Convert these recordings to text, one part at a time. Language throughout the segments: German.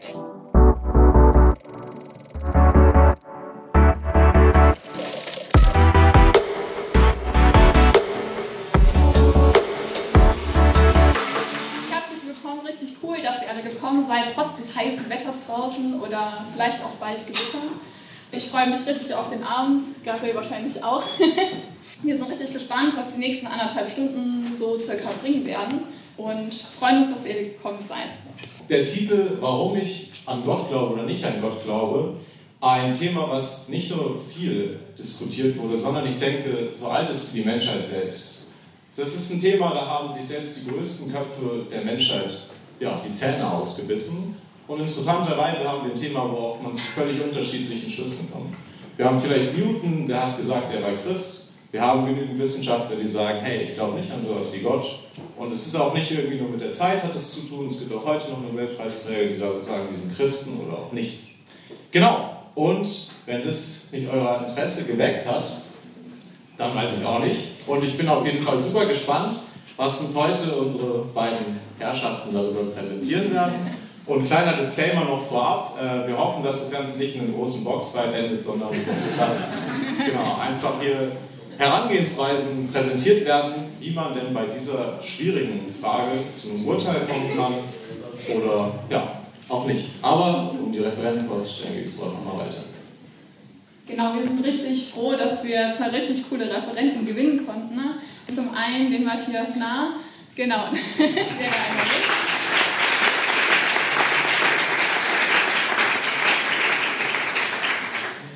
Herzlich willkommen, richtig cool, dass ihr alle gekommen seid, trotz des heißen Wetters draußen oder vielleicht auch bald Gewitter. Ich freue mich richtig auf den Abend, Gabriel wahrscheinlich auch. Wir sind richtig gespannt, was die nächsten anderthalb Stunden so circa bringen werden und freuen uns, dass ihr gekommen seid. Der Titel Warum ich an Gott glaube oder nicht an Gott glaube, ein Thema, was nicht nur viel diskutiert wurde, sondern ich denke, so alt ist die Menschheit selbst. Das ist ein Thema, da haben sich selbst die größten Köpfe der Menschheit ja, die Zähne ausgebissen. Und interessanterweise haben wir ein Thema, wo auch man zu völlig unterschiedlichen Schlüssen kommt. Wir haben vielleicht Newton, der hat gesagt, er war Christ. Wir haben genügend Wissenschaftler, die sagen, hey, ich glaube nicht an sowas wie Gott. Und es ist auch nicht irgendwie nur mit der Zeit hat es zu tun. Es gibt auch heute noch Nobelpreisträger, die sagen, sie sind Christen oder auch nicht. Genau. Und wenn das nicht euer Interesse geweckt hat, dann weiß ich auch nicht. Und ich bin auf jeden Fall super gespannt, was uns heute unsere beiden Herrschaften darüber präsentieren werden. Und kleiner Disclaimer noch vorab, äh, wir hoffen, dass das Ganze nicht in einem großen Boxfight endet, sondern dass genau, einfach hier Herangehensweisen präsentiert werden, wie man denn bei dieser schwierigen Frage zu einem Urteil kommen kann oder ja, auch nicht. Aber um die Referenten vorzustellen, geht es nochmal weiter. Genau, wir sind richtig froh, dass wir zwei richtig coole Referenten gewinnen konnten. Ne? Zum einen den Matthias Nah, genau, einmal mit.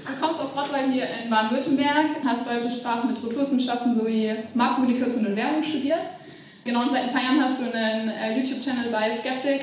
Du kommst aus Rottweil hier in Baden-Württemberg, hast deutsche Sprachen, Literaturwissenschaften sowie Marktkommunikation und Werbung studiert. Genau, und seit ein paar Jahren hast du einen äh, YouTube-Channel bei Skeptic,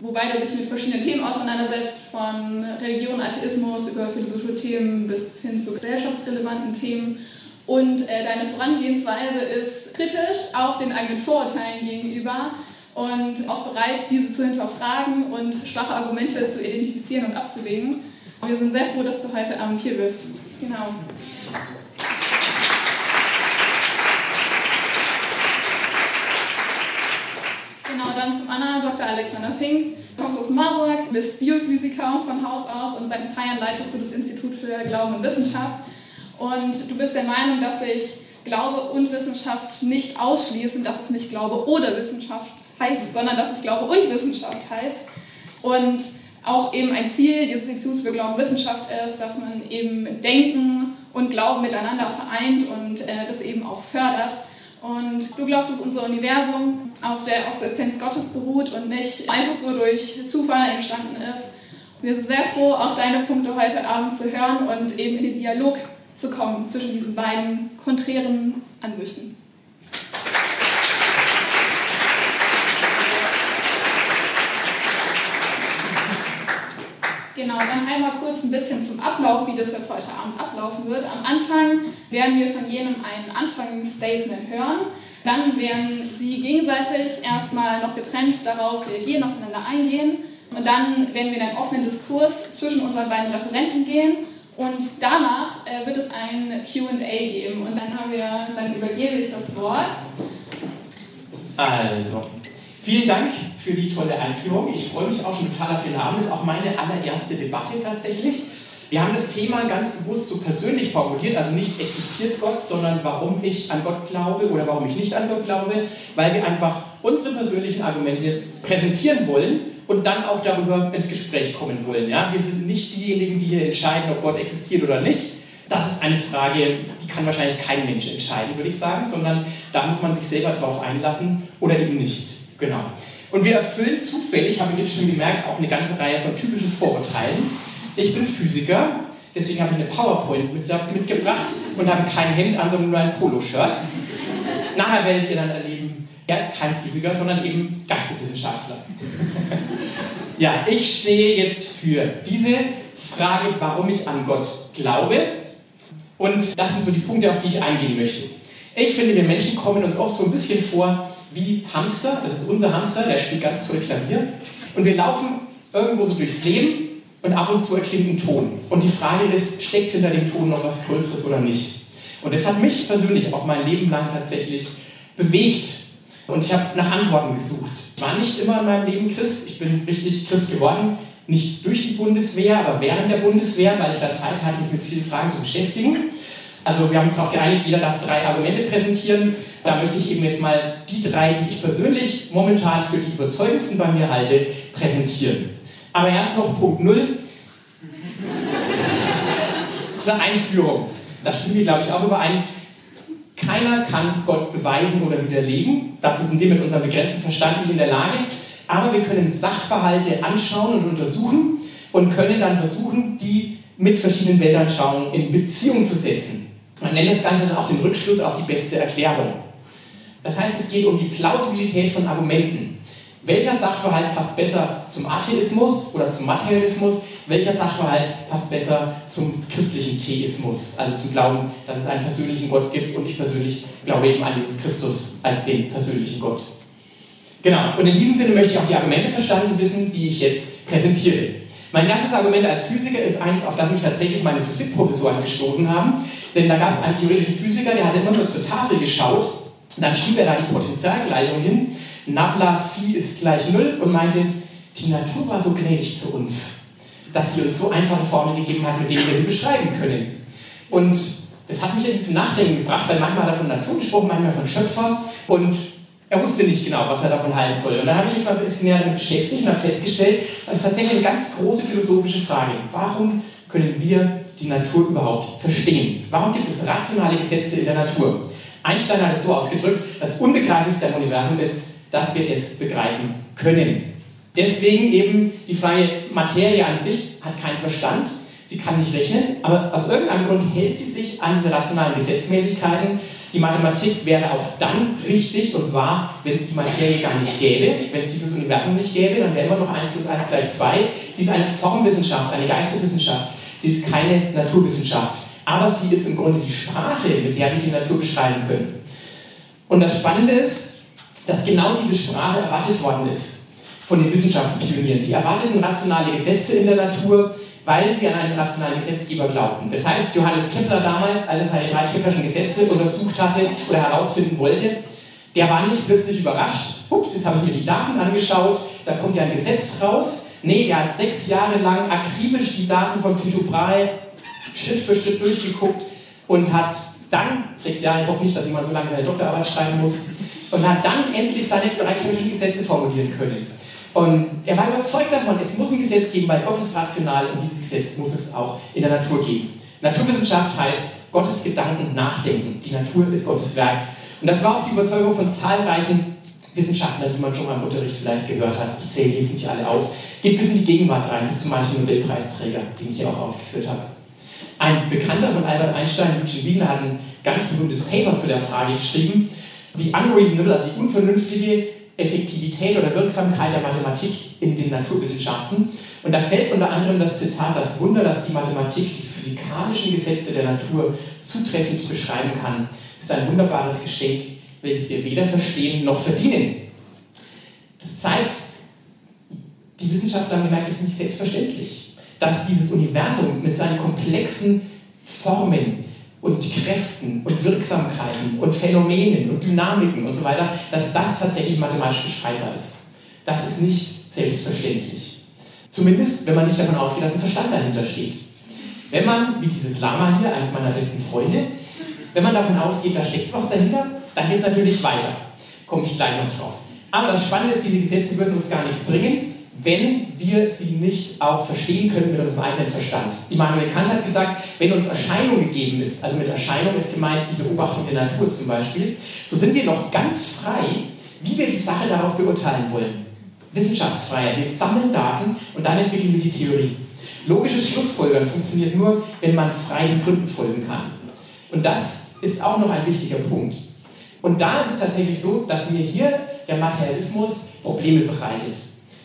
wobei du dich mit verschiedenen Themen auseinandersetzt, von Religion, Atheismus über philosophische Themen bis hin zu gesellschaftsrelevanten Themen. Und äh, deine Vorangehensweise ist kritisch, auch den eigenen Vorurteilen gegenüber und auch bereit, diese zu hinterfragen und schwache Argumente zu identifizieren und abzuwägen. Wir sind sehr froh, dass du heute Abend hier bist. Genau. Genau, dann zum anderen Dr. Alexander Fink. Du kommst aus Marburg, bist Biophysiker von Haus aus und seit ein paar Jahren leitest du das Institut für Glauben und Wissenschaft. Und du bist der Meinung, dass sich Glaube und Wissenschaft nicht ausschließen, dass es nicht Glaube oder Wissenschaft heißt, sondern dass es Glaube und Wissenschaft heißt. Und auch eben ein Ziel dieses Instituts für Glauben und Wissenschaft ist, dass man eben Denken und Glauben miteinander vereint und äh, das eben auch fördert. Und du glaubst, dass unser Universum auf der Existenz Gottes beruht und nicht einfach so durch Zufall entstanden ist. Wir sind sehr froh, auch deine Punkte heute Abend zu hören und eben in den Dialog zu kommen zwischen diesen beiden konträren Ansichten. Genau, dann einmal kurz ein bisschen zum Ablauf, wie das jetzt heute Abend ablaufen wird. Am Anfang werden wir von jenem ein Anfangsstatement hören. Dann werden Sie gegenseitig erstmal noch getrennt darauf reagieren, aufeinander eingehen. Und dann werden wir in einen offenen Diskurs zwischen unseren beiden Referenten gehen. Und danach äh, wird es ein QA geben. Und dann, haben wir, dann übergebe ich das Wort. Also, vielen Dank für die tolle Einführung. Ich freue mich auch schon total auf den Abend. Das ist auch meine allererste Debatte tatsächlich. Wir haben das Thema ganz bewusst so persönlich formuliert, also nicht existiert Gott, sondern warum ich an Gott glaube oder warum ich nicht an Gott glaube, weil wir einfach unsere persönlichen Argumente präsentieren wollen und dann auch darüber ins Gespräch kommen wollen. Ja? Wir sind nicht diejenigen, die hier entscheiden, ob Gott existiert oder nicht. Das ist eine Frage, die kann wahrscheinlich kein Mensch entscheiden, würde ich sagen, sondern da muss man sich selber drauf einlassen oder eben nicht. Genau. Und wir erfüllen zufällig, habe ich jetzt schon gemerkt, auch eine ganze Reihe von typischen Vorurteilen. Ich bin Physiker, deswegen habe ich eine PowerPoint mitgebracht und habe kein Hemd an, sondern nur ein Poloshirt. Nachher werdet ihr dann erleben, er ist kein Physiker, sondern eben Geisteswissenschaftler. ja, ich stehe jetzt für diese Frage, warum ich an Gott glaube. Und das sind so die Punkte, auf die ich eingehen möchte. Ich finde, wir Menschen kommen uns oft so ein bisschen vor wie Hamster. Das ist unser Hamster, der spielt ganz toll Klavier. Und wir laufen irgendwo so durchs Leben und ab und zu erklingt ein Ton. Und die Frage ist, steckt hinter dem Ton noch was Größeres oder nicht? Und das hat mich persönlich auch mein Leben lang tatsächlich bewegt. Und ich habe nach Antworten gesucht. Ich war nicht immer in meinem Leben Christ, ich bin richtig Christ geworden nicht durch die Bundeswehr, aber während der Bundeswehr, weil ich da Zeit hatte, mich mit vielen Fragen zu beschäftigen. Also wir haben uns darauf geeinigt, jeder darf drei Argumente präsentieren. Da möchte ich eben jetzt mal die drei, die ich persönlich momentan für die überzeugendsten bei mir halte, präsentieren. Aber erst noch Punkt Null. Zur Einführung. Da stimmen wir, glaube ich, auch überein. Keiner kann Gott beweisen oder widerlegen. Dazu sind wir mit unserem begrenzten Verstand nicht in der Lage. Aber wir können Sachverhalte anschauen und untersuchen und können dann versuchen, die mit verschiedenen Weltanschauungen in Beziehung zu setzen. Man nennt das Ganze dann auch den Rückschluss auf die beste Erklärung. Das heißt, es geht um die Plausibilität von Argumenten. Welcher Sachverhalt passt besser zum Atheismus oder zum Materialismus? Welcher Sachverhalt passt besser zum christlichen Theismus, also zum Glauben, dass es einen persönlichen Gott gibt und ich persönlich glaube eben an Jesus Christus als den persönlichen Gott. Genau, und in diesem Sinne möchte ich auch die Argumente verstanden wissen, die ich jetzt präsentiere. Mein erstes Argument als Physiker ist eins, auf das mich tatsächlich meine Physikprofessoren gestoßen haben, denn da gab es einen theoretischen Physiker, der hat immer nur zur Tafel geschaut. Dann schrieb er da die Potentialgleichung hin. Nabla Phi ist gleich Null und meinte, die Natur war so gnädig zu uns, dass sie uns so einfache Formeln gegeben hat, mit denen wir sie beschreiben können. Und das hat mich irgendwie zum Nachdenken gebracht, weil manchmal hat er von Natur gesprochen, manchmal von Schöpfer. Und er wusste nicht genau, was er davon halten soll. Und dann habe ich mich mal ein bisschen näher damit beschäftigt und habe festgestellt, das ist tatsächlich eine ganz große philosophische Frage. Warum können wir die Natur überhaupt verstehen? Warum gibt es rationale Gesetze in der Natur? Einstein hat es so ausgedrückt, das Unbegreiflichste am Universum ist, dass wir es begreifen können. Deswegen eben die freie Materie an sich hat keinen Verstand, sie kann nicht rechnen, aber aus irgendeinem Grund hält sie sich an diese rationalen Gesetzmäßigkeiten. Die Mathematik wäre auch dann richtig und wahr, wenn es die Materie gar nicht gäbe, wenn es dieses Universum nicht gäbe, dann wäre immer noch 1 plus 1 gleich 2. Sie ist eine Formwissenschaft, eine Geisteswissenschaft, sie ist keine Naturwissenschaft, aber sie ist im Grunde die Sprache, mit der wir die Natur beschreiben können. Und das Spannende ist, dass genau diese Sprache erwartet worden ist von den Wissenschaftspionieren. Die erwarteten rationale Gesetze in der Natur, weil sie an einen rationalen Gesetzgeber glaubten. Das heißt, Johannes Kepler damals, als er seine drei Keplerschen Gesetze untersucht hatte oder herausfinden wollte, der war nicht plötzlich überrascht. Ups, jetzt habe ich mir die Daten angeschaut, da kommt ja ein Gesetz raus. Nee, der hat sechs Jahre lang akribisch die Daten von Tycho Brahe Schritt für Schritt durchgeguckt und hat dann, sechs Jahre, ich hoffe nicht, dass jemand so lange seine Doktorarbeit schreiben muss, und hat dann endlich seine drei Gesetze formulieren können. Und er war überzeugt davon, es muss ein Gesetz geben, weil Gott ist rational und dieses Gesetz muss es auch in der Natur geben. Naturwissenschaft heißt Gottes Gedanken nachdenken. Die Natur ist Gottes Werk. Und das war auch die Überzeugung von zahlreichen Wissenschaftlern, die man schon mal im Unterricht vielleicht gehört hat. Ich zähle jetzt nicht alle auf. Geht bis in die Gegenwart rein, bis zu manchen Nobelpreisträgern, die ich hier auch aufgeführt habe. Ein Bekannter von Albert Einstein, Eugene Wigner, hat ein ganz berühmtes Paper zu der Frage geschrieben die unreasonable, also die unvernünftige Effektivität oder Wirksamkeit der Mathematik in den Naturwissenschaften. Und da fällt unter anderem das Zitat, das Wunder, dass die Mathematik die physikalischen Gesetze der Natur zutreffend beschreiben kann, ist ein wunderbares Geschenk, welches wir weder verstehen noch verdienen. Das zeigt, die Wissenschaftler haben gemerkt, es ist nicht selbstverständlich, dass dieses Universum mit seinen komplexen Formen, und Kräften und Wirksamkeiten und Phänomenen und Dynamiken und so weiter, dass das tatsächlich mathematisch beschreibbar ist. Das ist nicht selbstverständlich. Zumindest, wenn man nicht davon ausgeht, dass ein Verstand dahinter steht. Wenn man, wie dieses Lama hier, eines meiner besten Freunde, wenn man davon ausgeht, da steckt was dahinter, dann geht es natürlich weiter. Komme ich gleich noch drauf. Aber das Spannende ist, diese Gesetze würden uns gar nichts bringen, wenn wir sie nicht auch verstehen können mit unserem eigenen Verstand. Immanuel Kant hat gesagt, wenn uns Erscheinung gegeben ist, also mit Erscheinung ist gemeint die Beobachtung der Natur zum Beispiel, so sind wir noch ganz frei, wie wir die Sache daraus beurteilen wollen. Wissenschaftsfreiheit. Wir sammeln Daten und dann entwickeln wir die Theorie. Logisches Schlussfolgern funktioniert nur, wenn man freien Gründen folgen kann. Und das ist auch noch ein wichtiger Punkt. Und da ist es tatsächlich so, dass mir hier der Materialismus Probleme bereitet.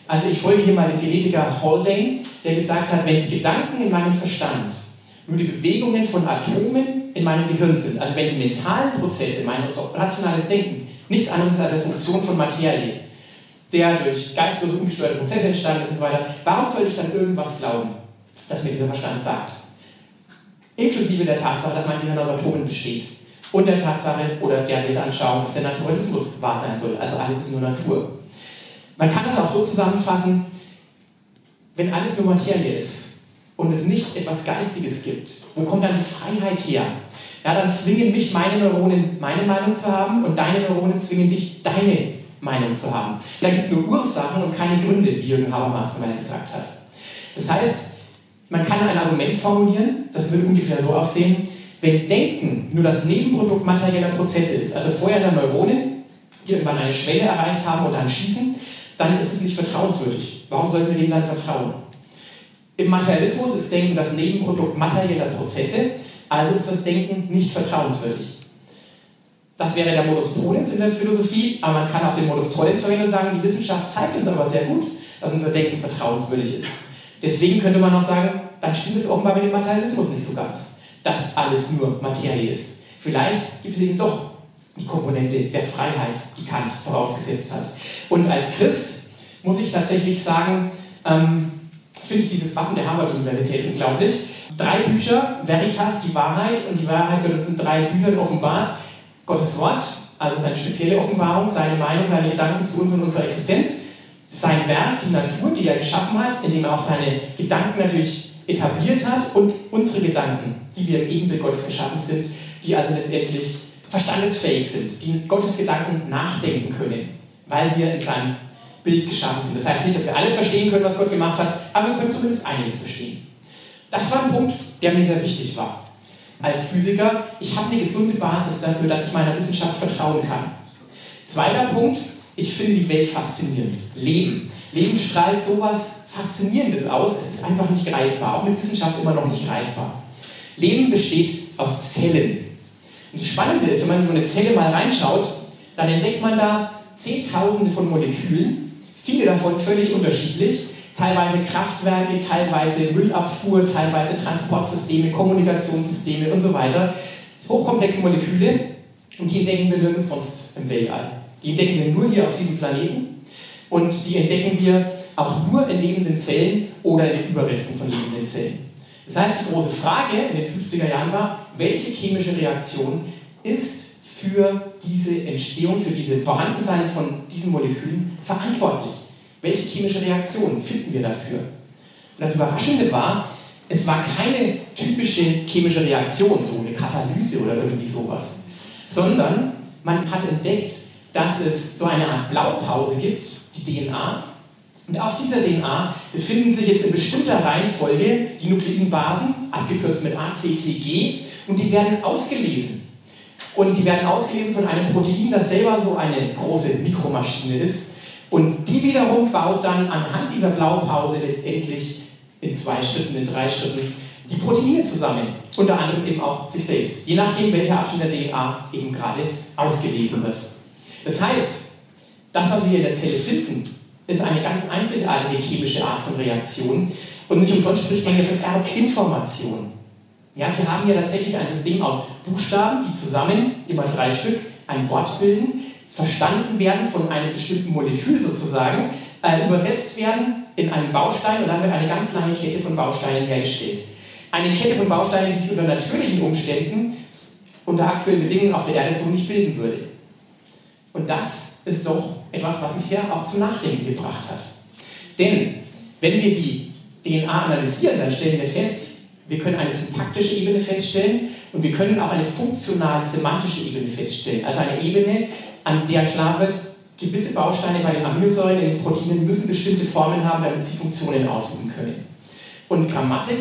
Also ich folge hier mal dem Genetiker Haldane, der gesagt hat, wenn die Gedanken in meinem Verstand nur die Bewegungen von Atomen in meinem Gehirn sind, also wenn die mentalen Prozesse, mein rationales Denken, nichts anderes ist als eine Funktion von Materie, der durch geistlose, ungesteuerte Prozesse entstanden ist und so weiter, warum soll ich dann irgendwas glauben, das mir dieser Verstand sagt? Inklusive der Tatsache, dass mein Gehirn aus Atomen besteht. Und der Tatsache oder der Weltanschauung, dass der Naturalismus wahr sein soll. Also alles ist nur Natur. Man kann das auch so zusammenfassen, wenn alles nur Materie ist und es nicht etwas Geistiges gibt, wo kommt dann die Freiheit her? Ja, dann zwingen mich meine Neuronen, meine Meinung zu haben und deine Neuronen zwingen dich, deine Meinung zu haben. Da gibt es nur Ursachen und keine Gründe, wie Jürgen Habermas mal gesagt hat. Das heißt, man kann ein Argument formulieren, das würde ungefähr so aussehen, wenn Denken nur das Nebenprodukt materieller Prozesse ist, also vorher der Neuronen, die irgendwann eine Schwelle erreicht haben und dann schießen, dann ist es nicht vertrauenswürdig. Warum sollten wir dem dann vertrauen? Im Materialismus ist Denken das Nebenprodukt materieller Prozesse, also ist das Denken nicht vertrauenswürdig. Das wäre der Modus Ponens in der Philosophie, aber man kann auch den Modus Tollens verwenden und sagen, die Wissenschaft zeigt uns aber sehr gut, dass unser Denken vertrauenswürdig ist. Deswegen könnte man auch sagen, dann stimmt es offenbar mit dem Materialismus nicht so ganz, dass alles nur Materie ist. Vielleicht gibt es eben doch die Komponente der Freiheit, die Kant vorausgesetzt hat. Und als Christ muss ich tatsächlich sagen, ähm, finde ich dieses Wappen der Harvard-Universität unglaublich. Drei Bücher, Veritas, die Wahrheit, und die Wahrheit wird uns in drei Büchern offenbart. Gottes Wort, also seine spezielle Offenbarung, seine Meinung, seine Gedanken zu uns und unserer Existenz, sein Werk, die Natur, die er geschaffen hat, indem er auch seine Gedanken natürlich etabliert hat und unsere Gedanken, die wir im Ebenbild Gottes geschaffen sind, die also letztendlich verstandesfähig sind, die Gottes Gedanken nachdenken können, weil wir in seinem Bild geschaffen sind. Das heißt nicht, dass wir alles verstehen können, was Gott gemacht hat, aber wir können zumindest einiges verstehen. Das war ein Punkt, der mir sehr wichtig war. Als Physiker, ich habe eine gesunde Basis dafür, dass ich meiner Wissenschaft vertrauen kann. Zweiter Punkt, ich finde die Welt faszinierend. Leben. Leben strahlt sowas Faszinierendes aus. Es ist einfach nicht greifbar, auch mit Wissenschaft immer noch nicht greifbar. Leben besteht aus Zellen. Und das Spannende ist, wenn man in so eine Zelle mal reinschaut, dann entdeckt man da Zehntausende von Molekülen, viele davon völlig unterschiedlich, teilweise Kraftwerke, teilweise Müllabfuhr, teilweise Transportsysteme, Kommunikationssysteme und so weiter. Hochkomplexe Moleküle und die entdecken wir nirgends sonst im Weltall. Die entdecken wir nur hier auf diesem Planeten und die entdecken wir auch nur in lebenden Zellen oder in den Überresten von lebenden Zellen. Das heißt, die große Frage in den 50er Jahren war, welche chemische Reaktion ist für diese Entstehung, für diese Vorhandensein von diesen Molekülen verantwortlich? Welche chemische Reaktion finden wir dafür? Und das Überraschende war, es war keine typische chemische Reaktion, so eine Katalyse oder irgendwie sowas, sondern man hat entdeckt, dass es so eine Art Blaupause gibt, die DNA, und auf dieser DNA befinden sich jetzt in bestimmter Reihenfolge die Nukleinbasen, abgekürzt mit ACTG, und die werden ausgelesen. Und die werden ausgelesen von einem Protein, das selber so eine große Mikromaschine ist. Und die wiederum baut dann anhand dieser Blaupause letztendlich in zwei Schritten, in drei Schritten die Proteine zusammen. Unter anderem eben auch sich selbst. Je nachdem, welcher Abschnitt der DNA eben gerade ausgelesen wird. Das heißt, das, was wir in der Zelle finden, ist eine ganz einzigartige chemische Art von Reaktion. Und nicht umsonst spricht man hier von Erbinformation. Ja, wir haben hier tatsächlich ein System aus Buchstaben, die zusammen, immer drei Stück, ein Wort bilden, verstanden werden von einem bestimmten Molekül sozusagen, äh, übersetzt werden in einen Baustein und dann wird eine ganz lange Kette von Bausteinen hergestellt. Eine Kette von Bausteinen, die sich unter natürlichen Umständen, unter aktuellen Bedingungen auf der Erde so nicht bilden würde. Und das ist doch etwas, was mich ja auch zum Nachdenken gebracht hat. Denn wenn wir die DNA analysieren, dann stellen wir fest, wir können eine syntaktische Ebene feststellen und wir können auch eine funktional-semantische Ebene feststellen. Also eine Ebene, an der klar wird, gewisse Bausteine bei den Aminosäuren, in den Proteinen müssen bestimmte Formen haben, damit sie Funktionen ausüben können. Und Grammatik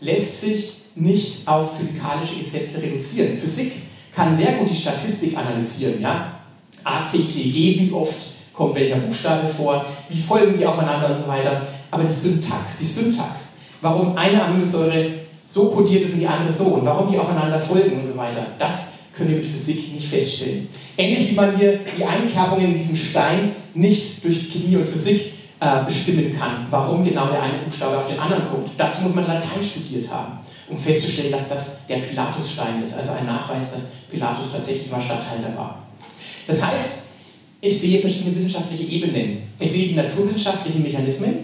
lässt sich nicht auf physikalische Gesetze reduzieren. Physik kann sehr gut die Statistik analysieren. Ja? ACTG, wie oft kommt welcher Buchstabe vor, wie folgen die aufeinander und so weiter. Aber die Syntax, die Syntax, warum eine Aminosäure so kodiert ist und die andere so und warum die aufeinander folgen und so weiter, das können wir mit Physik nicht feststellen. Ähnlich wie man hier die Einkerbungen in diesem Stein nicht durch Chemie und Physik äh, bestimmen kann, warum genau der eine Buchstabe auf den anderen kommt. Dazu muss man Latein studiert haben, um festzustellen, dass das der Pilatusstein ist, also ein Nachweis, dass Pilatus tatsächlich mal Statthalter war. Das heißt, ich sehe verschiedene wissenschaftliche Ebenen. Ich sehe die naturwissenschaftlichen Mechanismen.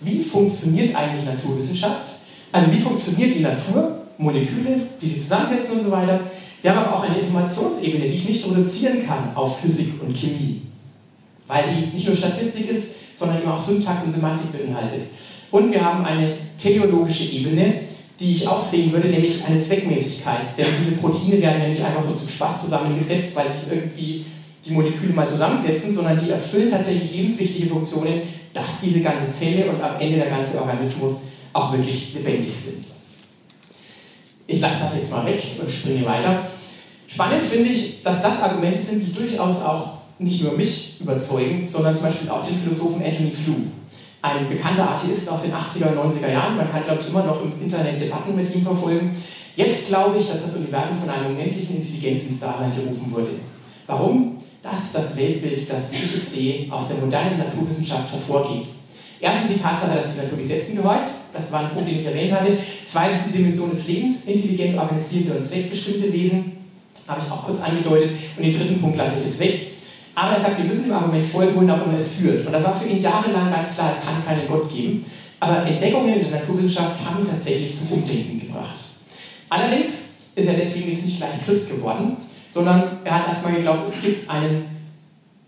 Wie funktioniert eigentlich Naturwissenschaft? Also wie funktioniert die Natur, Moleküle, die sie zusammensetzen und so weiter. Wir haben aber auch eine Informationsebene, die ich nicht reduzieren kann auf Physik und Chemie, weil die nicht nur Statistik ist, sondern eben auch Syntax und Semantik beinhaltet. Und wir haben eine teleologische Ebene, die ich auch sehen würde, nämlich eine Zweckmäßigkeit. Denn diese Proteine werden ja nicht einfach so zum Spaß zusammengesetzt, weil sich irgendwie die Moleküle mal zusammensetzen, sondern die erfüllen tatsächlich lebenswichtige Funktionen, dass diese ganze Zelle und am Ende der ganze Organismus auch wirklich lebendig sind. Ich lasse das jetzt mal weg und springe weiter. Spannend finde ich, dass das Argumente sind, die durchaus auch nicht nur mich überzeugen, sondern zum Beispiel auch den Philosophen Anthony Flew. Ein bekannter Atheist aus den 80er und 90er Jahren. Man kann, glaube ich, immer noch im Internet Debatten mit ihm verfolgen. Jetzt glaube ich, dass das Universum von einer unendlichen Intelligenz ins Dasein gerufen wurde. Warum? Das ist das Weltbild, das, wie ich es sehe, aus der modernen Naturwissenschaft hervorgeht. Erstens die Tatsache, dass die Natur Gesetzen gehorcht. Das war ein Punkt, den ich erwähnt hatte. Zweitens die Dimension des Lebens, intelligent organisierte und zweckbestimmte Wesen. Habe ich auch kurz angedeutet. Und den dritten Punkt lasse ich jetzt weg. Aber er sagt, wir müssen dem Argument folgen, wohin auch immer es führt. Und das war für ihn jahrelang ganz klar, es kann keinen Gott geben. Aber Entdeckungen in der Naturwissenschaft haben ihn tatsächlich zum Umdenken gebracht. Allerdings ist er deswegen jetzt nicht gleich Christ geworden, sondern er hat erstmal geglaubt, es gibt einen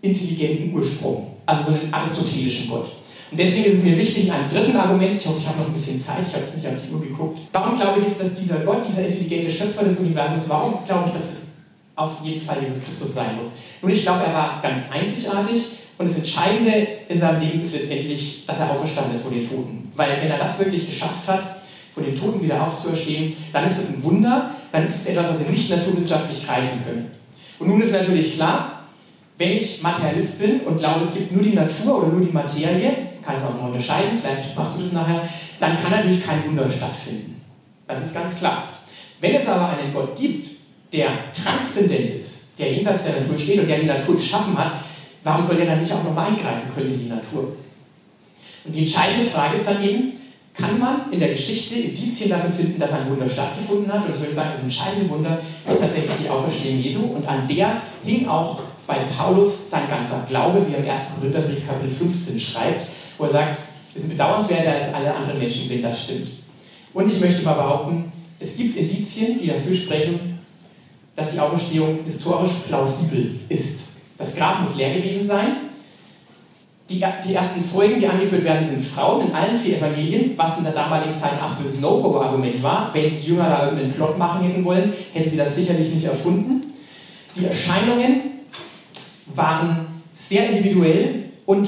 intelligenten Ursprung, also so einen aristotelischen Gott. Und deswegen ist es mir wichtig, in einem dritten Argument, ich hoffe, ich habe noch ein bisschen Zeit, ich habe jetzt nicht auf die Uhr geguckt, warum glaube ich, ist, dass dieser Gott, dieser intelligente Schöpfer des Universums, warum glaube ich, dass es auf jeden Fall Jesus Christus sein muss? Nun, ich glaube, er war ganz einzigartig und das Entscheidende in seinem Leben ist letztendlich, dass er auferstanden ist von den Toten. Weil wenn er das wirklich geschafft hat, von den Toten wieder aufzuerstehen, dann ist es ein Wunder, dann ist es etwas, was wir nicht naturwissenschaftlich greifen können. Und nun ist natürlich klar, wenn ich Materialist bin und glaube, es gibt nur die Natur oder nur die Materie, kann es auch noch unterscheiden, vielleicht machst du das nachher, dann kann natürlich kein Wunder stattfinden. Das ist ganz klar. Wenn es aber einen Gott gibt, der transzendent ist, der jenseits der Natur steht und der die Natur geschaffen hat, warum soll der dann nicht auch nochmal eingreifen können in die Natur? Und die entscheidende Frage ist dann eben, kann man in der Geschichte Indizien dafür finden, dass ein Wunder stattgefunden hat. Und ich würde sagen, das entscheidende Wunder ist tatsächlich die Auferstehung Jesu. Und an der hing auch bei Paulus sein ganzer Glaube, wie er im 1. Korintherbrief Kapitel 15 schreibt, wo er sagt, wir sind bedauernswerter als alle anderen Menschen, wenn das stimmt. Und ich möchte mal behaupten, es gibt Indizien, die dafür sprechen, dass die Auferstehung historisch plausibel ist. Das Grab muss leer gewesen sein, die, die, ersten Zeugen, die angeführt werden, sind Frauen in allen vier Evangelien, was in der damaligen Zeit ein absolutes No-Go-Argument war. Wenn die Jünger da irgendeinen Plot machen hätten wollen, hätten sie das sicherlich nicht erfunden. Die Erscheinungen waren sehr individuell und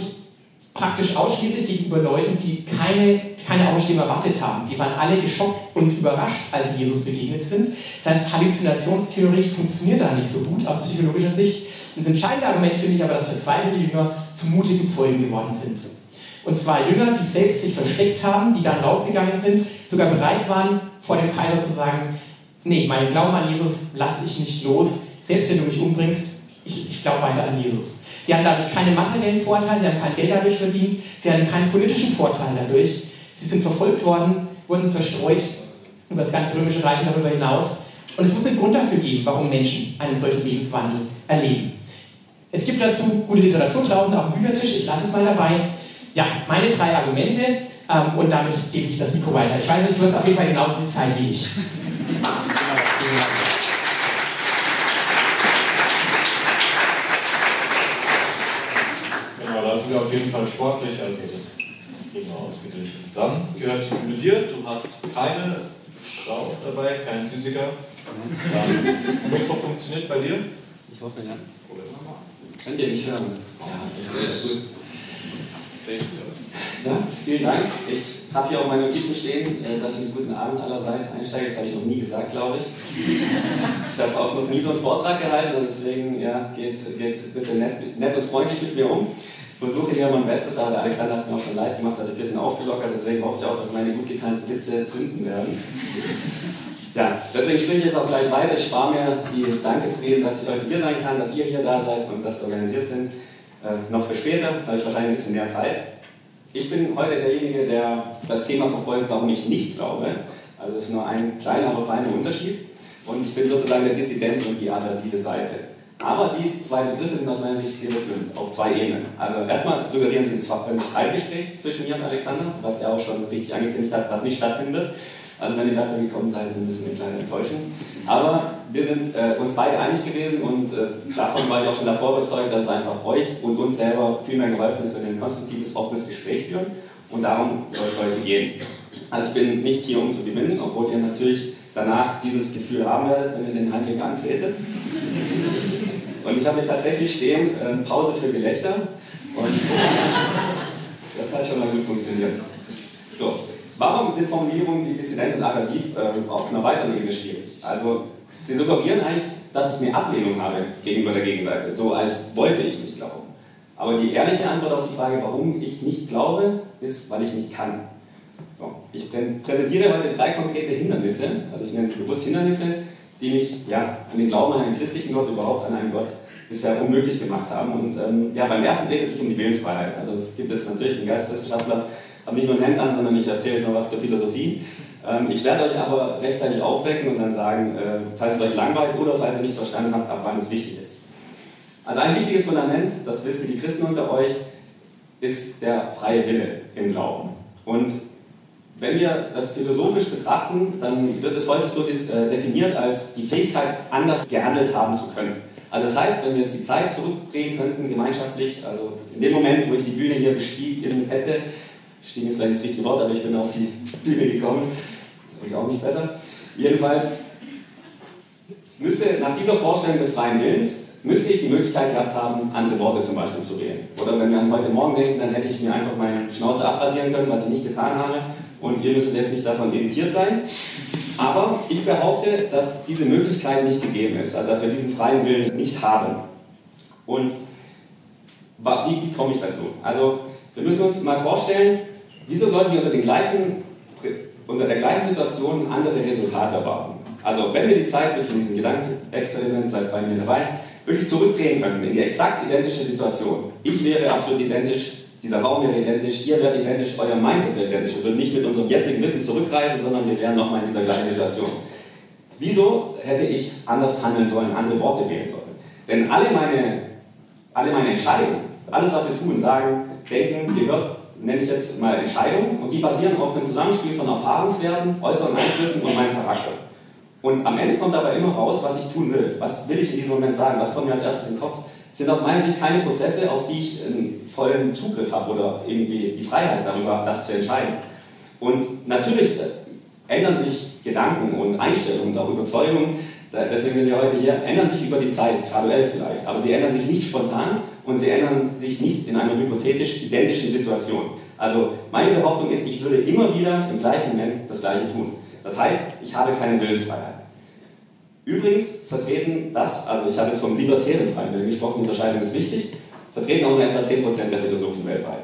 praktisch ausschließlich gegenüber Leuten, die keine, keine Auferstehung erwartet haben. Die waren alle geschockt und überrascht, als Jesus begegnet sind. Das heißt, Halluzinationstheorie funktioniert da nicht so gut aus psychologischer Sicht. Das entscheidende Argument finde ich aber, dass verzweifelte Jünger zu mutigen Zeugen geworden sind. Und zwar Jünger, die selbst sich versteckt haben, die dann rausgegangen sind, sogar bereit waren, vor dem Kaiser zu sagen, nee, meinen Glauben an Jesus lasse ich nicht los, selbst wenn du mich umbringst, ich, ich glaube weiter an Jesus. Sie haben dadurch keinen materiellen Vorteil, sie haben kein Geld dadurch verdient, sie haben keinen politischen Vorteil dadurch. Sie sind verfolgt worden, wurden zerstreut über das ganze römische Reich und darüber hinaus. Und es muss einen Grund dafür geben, warum Menschen einen solchen Lebenswandel erleben. Es gibt dazu gute Literatur draußen auf dem Büchertisch, ich lasse es mal dabei. Ja, meine drei Argumente ähm, und damit gebe ich das Mikro weiter. Ich weiß nicht, du hast auf jeden Fall genauso viel Zeit wie ich. Genau, da sind wir auf jeden Fall sportlich, also das ging ausgeglichen. Dann gehört die Bühne dir, du hast keine Frau dabei, keinen Physiker. Dann Mikro funktioniert bei dir? Ich hoffe, ja. Könnt ihr mich hören? Ja, das ist gut. Ja, vielen Dank. Ich habe hier auch meine Notizen stehen, äh, dass ich mit guten Abend allerseits einsteige. Das habe ich noch nie gesagt, glaube ich. Ich habe auch noch nie so einen Vortrag gehalten, also deswegen ja, geht, geht bitte nett, nett und freundlich mit mir um. Ich versuche hier mein Bestes, aber der Alexander hat es mir auch schon leicht gemacht, hat ein bisschen aufgelockert, deswegen hoffe ich auch, dass meine gut getarnten Witze zünden werden. Ja, deswegen spreche ich jetzt auch gleich weiter. Ich spare mir die Dankesreden, dass ich heute hier sein kann, dass ihr hier da seid und dass wir organisiert sind. Äh, noch für später, da habe ich wahrscheinlich ein bisschen mehr Zeit. Ich bin heute derjenige, der das Thema verfolgt, warum ich nicht glaube. Also es ist nur ein kleiner, aber feiner Unterschied. Und ich bin sozusagen der Dissident und die aversive Seite. Aber die zwei Begriffe sind aus meiner Sicht irreführend auf zwei Ebenen. Also erstmal suggerieren sie ein Streitgespräch zwischen mir und Alexander, was er auch schon richtig angekündigt hat, was nicht stattfindet. Also wenn ihr dafür gekommen seid, dann müssen wir klein enttäuschen. Aber wir sind äh, uns beide einig gewesen und äh, davon war ich auch schon davor überzeugt, dass es einfach euch und uns selber viel mehr geholfen ist, wenn wir ein konstruktives, offenes Gespräch führen Und darum soll es heute gehen. Also ich bin nicht hier, um zu gewinnen, obwohl ihr natürlich danach dieses Gefühl haben werdet, wenn ihr den Heimweg antretet. Und ich habe hier tatsächlich stehen, äh, Pause für Gelächter. Und das hat schon mal gut funktioniert. So, warum sind Formulierungen wie dissident und aggressiv äh, auf einer weiteren Ebene schwierig? Also, sie suggerieren eigentlich, dass ich eine Ablehnung habe gegenüber der Gegenseite, so als wollte ich nicht glauben. Aber die ehrliche Antwort auf die Frage, warum ich nicht glaube, ist, weil ich nicht kann. So, ich präsentiere heute drei konkrete Hindernisse, also ich nenne es bewusst Hindernisse, die mich ja, an den Glauben an einen christlichen Gott, überhaupt an einen Gott, bisher unmöglich gemacht haben. Und ähm, ja, beim ersten dreht es sich um die Willensfreiheit. Also es gibt jetzt natürlich einen Geisteswissenschaftler, habe nicht nur ein Hemd an, sondern ich erzähle jetzt noch was zur Philosophie. Ähm, ich werde euch aber rechtzeitig aufwecken und dann sagen, äh, falls es euch langweilt oder falls ihr nicht verstanden habt, ab wann es wichtig ist. Also ein wichtiges Fundament, das wissen die Christen unter euch, ist der freie Wille im Glauben. Und wenn wir das philosophisch betrachten, dann wird es häufig so äh, definiert als die Fähigkeit, anders gehandelt haben zu können. Also das heißt, wenn wir jetzt die Zeit zurückdrehen könnten, gemeinschaftlich, also in dem Moment, wo ich die Bühne hier bestiegen hätte, stiegen ist vielleicht das richtige Wort, aber ich bin auf die Bühne gekommen, das ist auch nicht besser. Jedenfalls müsste nach dieser Vorstellung des freien Willens müsste ich die Möglichkeit gehabt haben, andere Worte zum Beispiel zu wählen. Oder wenn wir an heute Morgen denken, dann hätte ich mir einfach meine Schnauze abrasieren können, was ich nicht getan habe. Und ihr müsstet jetzt nicht davon irritiert sein. Aber ich behaupte, dass diese Möglichkeit nicht gegeben ist, also dass wir diesen freien Willen nicht haben. Und wie, wie komme ich dazu? Also wir müssen uns mal vorstellen, wieso sollten wir unter, den gleichen, unter der gleichen Situation andere Resultate erwarten? Also wenn wir die Zeit durch diesen Gedankenexperiment, bleibt bei mir dabei, wirklich zurückdrehen könnten in die exakt identische Situation. Ich wäre absolut identisch, dieser Raum wäre identisch, ihr wärt identisch, euer Mindset wäre identisch. Wir würden nicht mit unserem jetzigen Wissen zurückreisen, sondern wir wären nochmal in dieser gleichen Situation. Wieso hätte ich anders handeln sollen, andere Worte wählen sollen? Denn alle meine, alle meine Entscheidungen, alles was wir tun, sagen, denken, gehört, nenne ich jetzt mal Entscheidungen und die basieren auf einem Zusammenspiel von Erfahrungswerten, äußeren Einflüssen und meinem Charakter. Und am Ende kommt dabei immer raus, was ich tun will. Was will ich in diesem Moment sagen? Was kommt mir als erstes in den Kopf? Sind aus meiner Sicht keine Prozesse, auf die ich einen vollen Zugriff habe oder irgendwie die Freiheit darüber habe, das zu entscheiden. Und natürlich äh, ändern sich Gedanken und Einstellungen, auch Überzeugungen, deswegen sind wir heute hier, ändern sich über die Zeit, graduell vielleicht, aber sie ändern sich nicht spontan und sie ändern sich nicht in einer hypothetisch identischen Situation. Also meine Behauptung ist, ich würde immer wieder im gleichen Moment das Gleiche tun. Das heißt, ich habe keine Willensfreiheit. Übrigens vertreten das, also ich habe jetzt vom libertären freien Willen gesprochen, Unterscheidung ist wichtig, vertreten auch nur etwa 10% der Philosophen weltweit.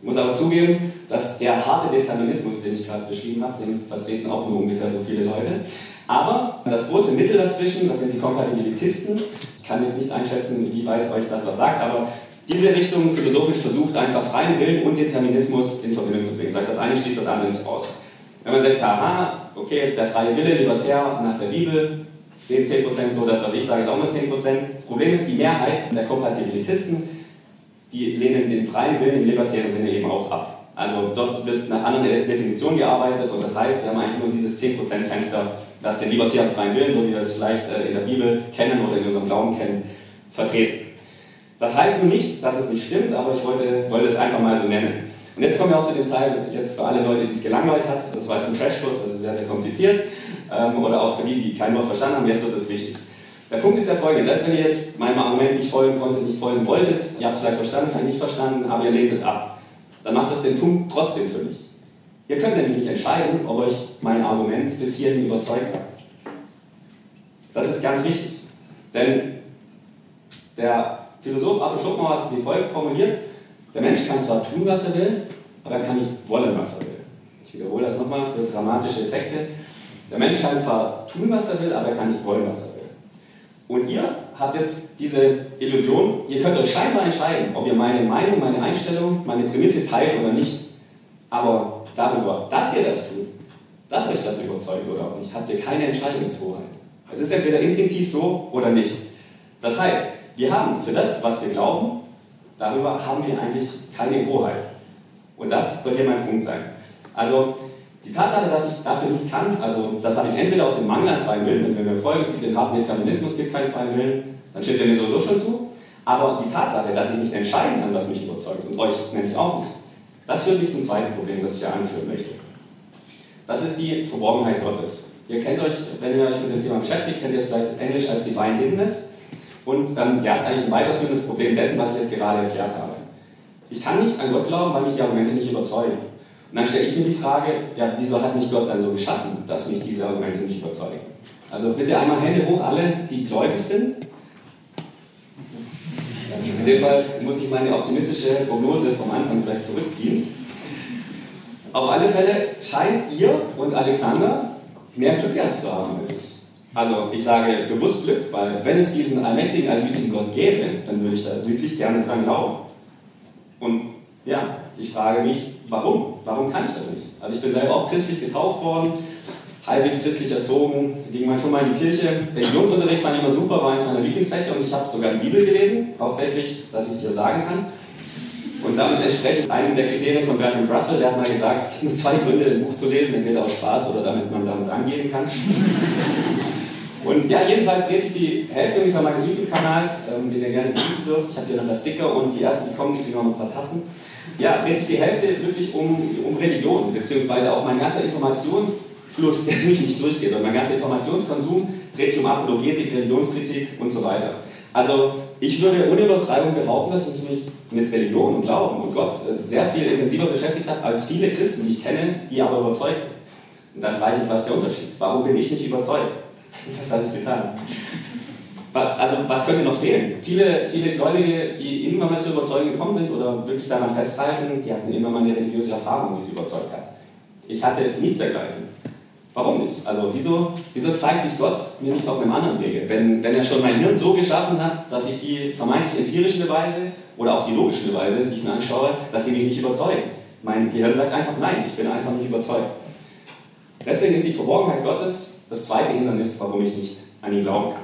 Ich muss aber zugeben, dass der harte Determinismus, den ich gerade beschrieben habe, den vertreten auch nur ungefähr so viele Leute. Aber das große Mittel dazwischen, das sind die Kompatibilitisten. Ich kann jetzt nicht einschätzen, wie weit euch das was sagt, aber diese Richtung philosophisch versucht einfach freien Willen und Determinismus in Verbindung zu bringen. Sagt, das eine schließt das andere nicht aus. Wenn man sagt, haha, okay, der freie Wille, libertär nach der Bibel, 10, 10 so, das, was ich sage, ist auch nur 10 Das Problem ist, die Mehrheit der Kompatibilitisten, die lehnen den freien Willen im libertären Sinne eben auch ab. Also dort wird nach anderen Definitionen gearbeitet und das heißt, wir haben eigentlich nur dieses 10% Fenster, das den libertären freien Willen, so wie wir es vielleicht äh, in der Bibel kennen oder in unserem Glauben kennen, vertreten. Das heißt nun nicht, dass es nicht stimmt, aber ich wollte, wollte es einfach mal so nennen. Und jetzt kommen wir auch zu dem Teil, jetzt für alle Leute, die es gelangweilt hat, das war jetzt ein Crashkurs, das ist sehr, sehr kompliziert, ähm, oder auch für die, die kein Wort verstanden haben, jetzt wird es wichtig. Der Punkt ist ja folgender, selbst wenn ihr jetzt meinem Argument nicht folgen konntet, nicht folgen wolltet, ihr habt es vielleicht verstanden, vielleicht nicht verstanden, aber ihr lehnt es ab, dann macht das den Punkt trotzdem für mich. Ihr könnt nämlich nicht entscheiden, ob euch mein Argument bis hierhin überzeugt hat. Das ist ganz wichtig, denn der Philosoph Arthur Schopenhauer hat es wie folgt formuliert, der Mensch kann zwar tun, was er will, aber er kann nicht wollen, was er will. Ich wiederhole das nochmal für dramatische Effekte. Der Mensch kann zwar tun, was er will, aber er kann nicht wollen, was er will. Und ihr habt jetzt diese Illusion, ihr könnt euch scheinbar entscheiden, ob ihr meine Meinung, meine Einstellung, meine Prämisse teilt oder nicht. Aber darüber, dass ihr das tut, dass euch das überzeugt oder auch nicht, habt ihr keine Entscheidungshoheit. Es ist entweder instinktiv so oder nicht. Das heißt, wir haben für das, was wir glauben, Darüber haben wir eigentlich keine Hoheit. Und das soll hier mein Punkt sein. Also die Tatsache, dass ich dafür nicht kann, also das habe ich entweder aus dem Mangel an freiem Willen, wenn wir folgen, es gibt den harten Determinismus, es gibt keinen freien Willen, dann steht er mir sowieso schon zu. Aber die Tatsache, dass ich nicht entscheiden kann, was mich überzeugt, und euch nämlich auch nicht, Das führt mich zum zweiten Problem, das ich hier anführen möchte. Das ist die Verborgenheit Gottes. Ihr kennt euch, wenn ihr euch mit dem Thema beschäftigt, kennt ihr es vielleicht Englisch als Divine Hiddenness. Und ähm, ja, ist eigentlich ein weiterführendes Problem dessen, was ich jetzt gerade erklärt habe. Ich kann nicht an Gott glauben, weil mich die Argumente nicht überzeugen. Und dann stelle ich mir die Frage, ja, wieso hat mich Gott dann so geschaffen, dass mich diese Argumente nicht überzeugen? Also bitte einmal Hände hoch, alle, die gläubig sind. In dem Fall muss ich meine optimistische Prognose vom Anfang vielleicht zurückziehen. Auf alle Fälle scheint ihr und Alexander mehr Glück gehabt zu haben als ich. Also ich sage bewusst Glück, weil wenn es diesen allmächtigen, allgütigen Gott gäbe, dann würde ich da wirklich gerne dran glauben. Und ja, ich frage mich, warum? Warum kann ich das nicht? Also ich bin selber auch christlich getauft worden, halbwegs christlich erzogen, ging man schon mal in die Kirche. Religionsunterricht fand ich immer super, war eines meiner Lieblingsfächer und ich habe sogar die Bibel gelesen, hauptsächlich, dass ich es hier sagen kann. Und damit entsprechend einem der Kriterien von Bertrand Russell, der hat mal gesagt, es gibt nur zwei Gründe, ein Buch zu lesen, entweder aus Spaß oder damit man damit angehen kann. Und ja, jedenfalls dreht sich die Hälfte meines YouTube-Kanals, ähm, den ihr gerne besuchen dürft. Ich habe hier noch ein Sticker und die ersten, die kommen, die kriegen auch noch ein paar Tassen. Ja, dreht sich die Hälfte wirklich um, um Religion, beziehungsweise auch mein ganzer Informationsfluss, der mich durchgeht. Und mein ganzer Informationskonsum dreht sich um Apologetik, Religionskritik und so weiter. Also ich würde ohne Übertreibung behaupten, dass ich mich mit Religion und Glauben und Gott äh, sehr viel intensiver beschäftigt habe als viele Christen, die ich kenne, die aber überzeugt sind. Und dann frage ich mich, was ist der Unterschied? Warum bin ich nicht überzeugt? Das habe ich getan. Also, was könnte noch fehlen? Viele, viele Gläubige, die irgendwann mal zur Überzeugung gekommen sind oder wirklich daran festhalten, die hatten immer mal eine religiöse Erfahrung, die sie überzeugt hat. Ich hatte nichts dergleichen. Warum nicht? Also, wieso, wieso zeigt sich Gott mir nicht auf einem anderen Wege? Wenn, wenn er schon mein Hirn so geschaffen hat, dass ich die vermeintlich empirischen Beweise oder auch die logischen Beweise, die ich mir anschaue, dass sie mich nicht überzeugen. Mein Gehirn sagt einfach nein, ich bin einfach nicht überzeugt. Deswegen ist die Verborgenheit Gottes das zweite Hindernis, warum ich nicht an ihn glauben kann.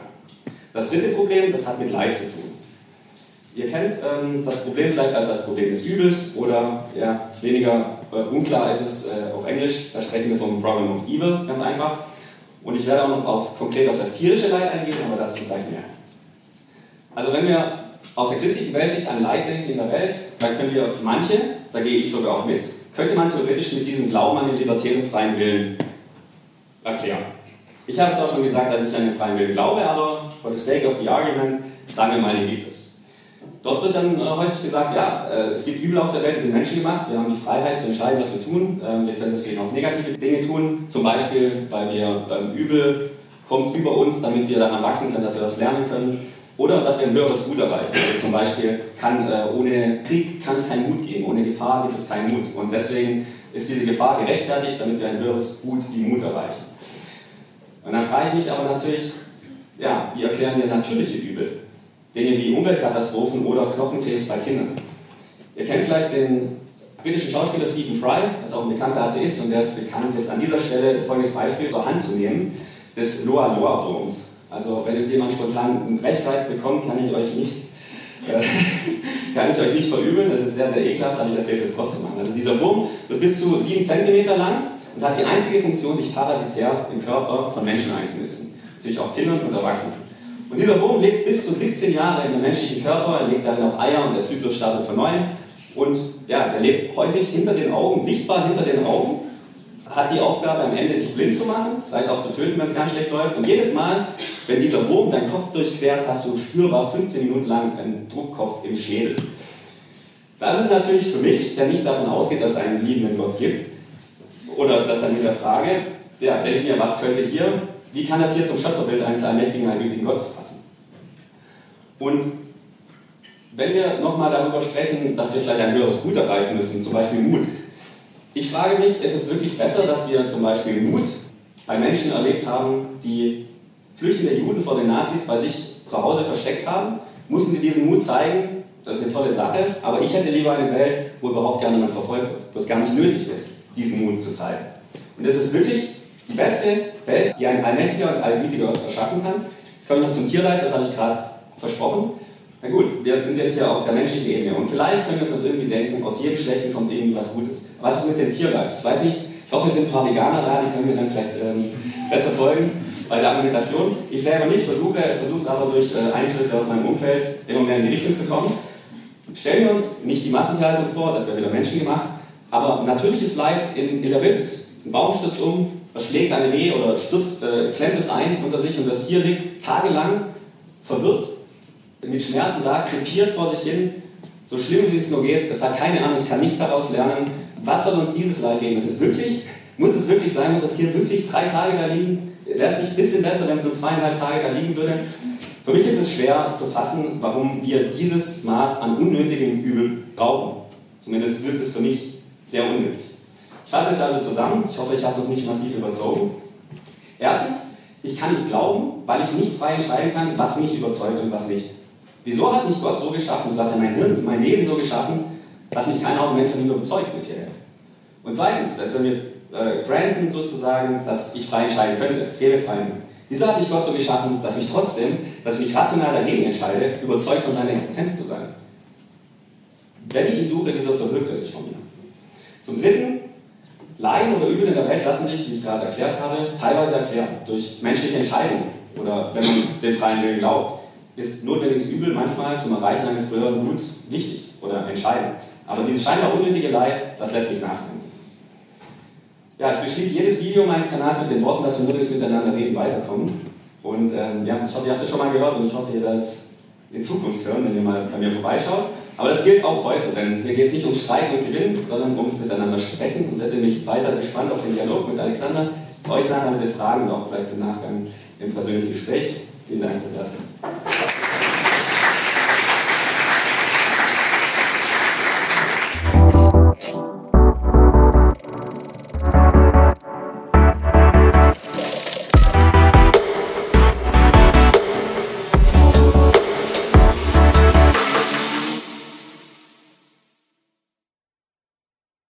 Das dritte Problem, das hat mit Leid zu tun. Ihr kennt ähm, das Problem vielleicht als das Problem des Übels oder ja, weniger äh, unklar ist es äh, auf Englisch, da sprechen wir vom Problem of Evil, ganz einfach. Und ich werde auch noch auf, konkret auf das tierische Leid eingehen, aber dazu gleich mehr. Also wenn wir aus der christlichen Weltsicht an Leid denken in der Welt, dann können wir manche, da gehe ich sogar auch mit, könnte man theoretisch mit diesem Glauben an den libertären freien Willen erklären. Ich habe es auch schon gesagt, dass ich an den freien Willen glaube, aber for the sake of the argument, sagen wir mal, den gibt es. Dort wird dann äh, häufig gesagt, ja, äh, es gibt Übel auf der Welt, die sind menschengemacht, wir haben die Freiheit zu entscheiden, was wir tun. Ähm, wir können deswegen auch negative Dinge tun, zum Beispiel, weil wir ähm, Übel kommt über uns, damit wir daran wachsen können, dass wir das lernen können. Oder dass wir ein höheres Gut erreichen. Also zum Beispiel kann äh, ohne Krieg kann es keinen Mut geben, ohne Gefahr gibt es keinen Mut. Und deswegen ist diese Gefahr gerechtfertigt, damit wir ein höheres Gut wie Mut erreichen. Und dann frage ich mich aber natürlich, ja, wie erklären wir natürliche Übel? Dinge wie Umweltkatastrophen oder Knochenkrebs bei Kindern. Ihr kennt vielleicht den britischen Schauspieler Stephen Fry, das auch ein bekannter Atheist und der ist bekannt, jetzt an dieser Stelle folgendes Beispiel zur Hand zu nehmen, des Loa-Loa-Wurms. Also wenn es jemand spontan einen Brechreiz bekommt, kann ich euch nicht, äh, kann ich euch nicht verübeln, das ist sehr, sehr ekelhaft, aber ich erzähle es jetzt trotzdem mal. Also dieser Wurm wird bis zu 7 cm lang und hat die einzige Funktion, sich parasitär im Körper von Menschen einzunisten. Natürlich auch Kindern und Erwachsenen. Und dieser Wurm lebt bis zu 17 Jahre in dem menschlichen Körper, er legt dann auch Eier und der Zyklus startet von neuem. Und ja, er lebt häufig hinter den Augen, sichtbar hinter den Augen, hat die Aufgabe am Ende dich blind zu machen, vielleicht auch zu töten, wenn es ganz schlecht läuft. Und jedes Mal, wenn dieser Wurm deinen Kopf durchquert, hast du spürbar 15 Minuten lang einen Druckkopf im Schädel. Das ist natürlich für mich, der nicht davon ausgeht, dass es einen liebenden Gott gibt, oder das dann mit der Frage, ja, denke mir, was könnte hier, wie kann das hier zum Schöpferbild eines allmächtigen, allmächtigen Gottes passen? Und wenn wir nochmal darüber sprechen, dass wir vielleicht ein höheres Gut erreichen müssen, zum Beispiel Mut. Ich frage mich, ist es wirklich besser, dass wir zum Beispiel Mut bei Menschen erlebt haben, die flüchtende Juden vor den Nazis bei sich zu Hause versteckt haben? Mussten sie diesen Mut zeigen? Das ist eine tolle Sache, aber ich hätte lieber eine Welt, wo überhaupt gar niemand verfolgt wird, wo es gar nicht nötig ist, diesen Mut zu zeigen. Und das ist wirklich die beste Welt, die ein allmächtiger und allgütiger erschaffen kann. Jetzt komme ich noch zum Tierleid, das habe ich gerade versprochen. Na gut, wir sind jetzt hier auf der menschlichen Ebene und vielleicht können wir uns auch irgendwie denken, aus jedem Schlechten kommt irgendwie was Gutes. Was ist mit dem Tierleid? Ich weiß nicht, ich hoffe, es sind ein paar Veganer da, die können mir dann vielleicht ähm, besser folgen bei der Argumentation. Ich selber nicht, versuche es aber durch äh, Einflüsse aus meinem Umfeld immer mehr in die Richtung zu kommen. Stellen wir uns nicht die Massentierhaltung vor, das wäre wieder menschengemacht, aber natürliches Leid in, in der Wildnis. Ein Baum stürzt um, schlägt ein Reh oder stürzt, äh, klemmt es ein unter sich und das Tier liegt tagelang verwirrt, mit Schmerzen da, krepiert vor sich hin, so schlimm wie es nur geht. Es hat keine Ahnung, es kann nichts daraus lernen. Was soll uns dieses Leid geben? Ist es wirklich, muss es wirklich sein, muss das Tier wirklich drei Tage da liegen? Wäre es nicht ein bisschen besser, wenn es nur zweieinhalb Tage da liegen würde? Für mich ist es schwer zu fassen, warum wir dieses Maß an unnötigem Übel brauchen. Zumindest wirkt es für mich sehr unnötig. Ich fasse jetzt also zusammen. Ich hoffe, ich habe noch nicht massiv überzogen. Erstens, ich kann nicht glauben, weil ich nicht frei entscheiden kann, was mich überzeugt und was nicht. Wieso hat mich Gott so geschaffen, so hat er mein Hirn, mein Leben so geschaffen, dass mich kein Argument von ihm überzeugt bisher? Und zweitens, dass wenn wir äh, granten sozusagen, dass ich frei entscheiden könnte, es gäbe freien Wieso hat mich Gott so geschaffen, dass mich trotzdem, dass ich mich rational dagegen entscheide, überzeugt von seiner Existenz zu sein? Wenn ich ihn suche, wieso verbirgt er sich von mir? Zum Dritten, Leiden oder Übel in der Welt lassen sich, wie ich gerade erklärt habe, teilweise erklären durch menschliche Entscheidungen oder wenn man den freien Willen glaubt. Ist notwendiges Übel manchmal zum Erreichen eines höheren Guts wichtig oder entscheidend. Aber dieses scheinbar unnötige Leid, das lässt mich nachdenken. Ja, ich beschließe jedes Video meines Kanals mit den Worten, dass wir durchs Miteinander reden weiterkommen. Und ähm, ja, ich hoffe, ihr habt das schon mal gehört und ich hoffe, ihr es in Zukunft hören, wenn ihr mal bei mir vorbeischaut. Aber das gilt auch heute, denn hier geht es nicht um Streiten und Gewinnen, sondern ums Miteinander sprechen. Und deswegen bin ich weiter gespannt auf den Dialog mit Alexander. Für euch nachher mit den Fragen und auch vielleicht im Nachgang im persönlichen Gespräch. Vielen Dank fürs Erste.